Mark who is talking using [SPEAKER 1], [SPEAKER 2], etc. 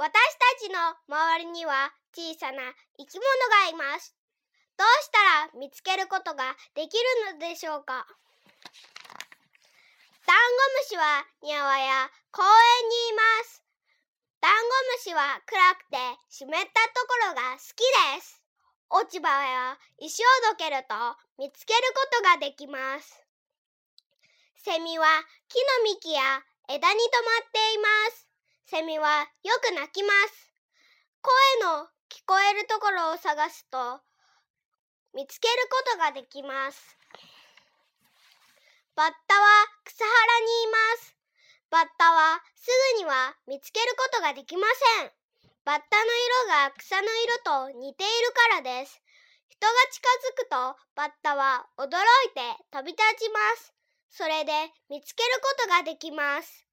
[SPEAKER 1] 私たちの周りには小さな生き物がいます。どうしたら見つけることができるのでしょうか？ダンゴムシは庭や公園にいます。ダンゴムシは暗くて湿ったところが好きです。落ち葉や石をどけると見つけることができます。セミは木の幹や枝に止まっています。セミはよく鳴きます。声の聞こえるところを探すと見つけることができます。バッタは草原にいます。バッタはすぐには見つけることができません。バッタの色が草の色と似ているからです。人が近づくとバッタは驚いて飛び立ちます。それで見つけることができます。